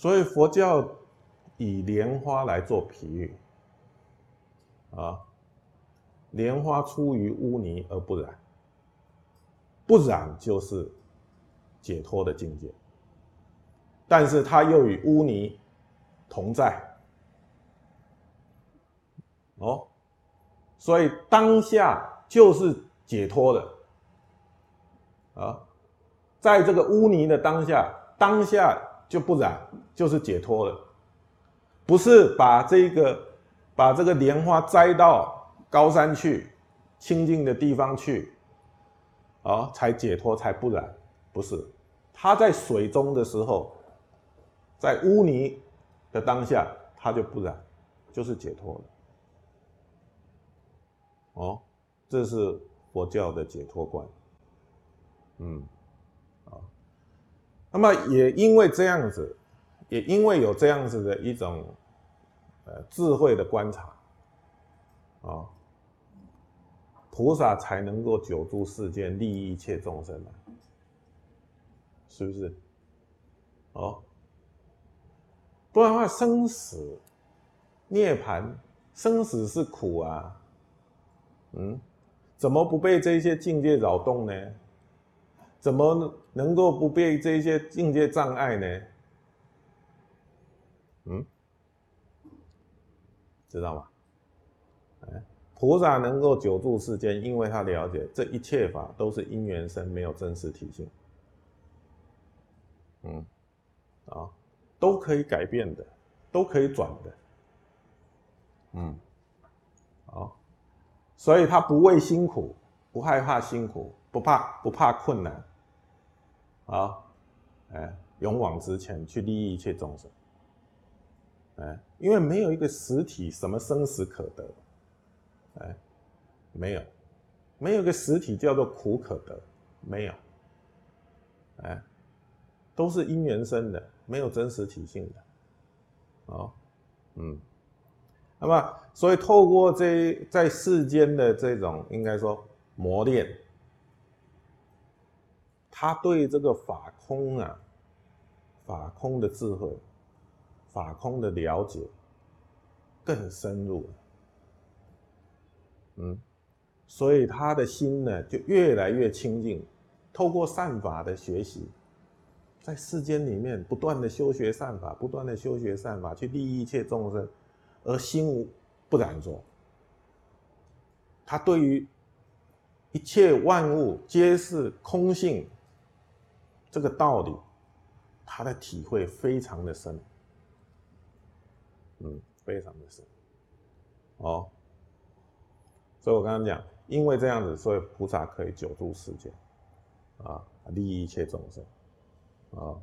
所以佛教以莲花来做比喻，啊，莲花出于污泥而不染，不染就是解脱的境界，但是它又与污泥同在，哦，所以当下就是解脱的，啊，在这个污泥的当下，当下。就不染，就是解脱了，不是把这个把这个莲花摘到高山去，清净的地方去，啊，才解脱才不染，不是，他在水中的时候，在污泥的当下，他就不染，就是解脱了，哦，这是佛教的解脱观，嗯。那么也因为这样子，也因为有这样子的一种呃智慧的观察，啊，菩萨才能够久住世间，利益一切众生嘛，是不是？哦，不然的话，生死涅槃，生死是苦啊，嗯，怎么不被这些境界扰动呢？怎么能够不被这些境界障碍呢？嗯，知道吗？哎，菩萨能够久住世间，因为他了解这一切法都是因缘生，没有真实体性。嗯，啊，都可以改变的，都可以转的。嗯，好，所以他不畏辛苦，不害怕辛苦，不怕不怕困难。啊，哎，勇往直前去利益一切众生，哎，因为没有一个实体什么生死可得，哎，没有，没有一个实体叫做苦可得，没有，哎，都是因缘生的，没有真实体性的，啊，嗯，那么所以透过这在世间的这种应该说磨练。他对这个法空啊，法空的智慧，法空的了解更深入，嗯，所以他的心呢就越来越清净。透过善法的学习，在世间里面不断的修学善法，不断的修学善法，去利益一切众生，而心无不染着。他对于一切万物皆是空性。这个道理，他的体会非常的深，嗯，非常的深，哦，所以我刚刚讲，因为这样子，所以菩萨可以久住世间，啊，利益一切众生，啊。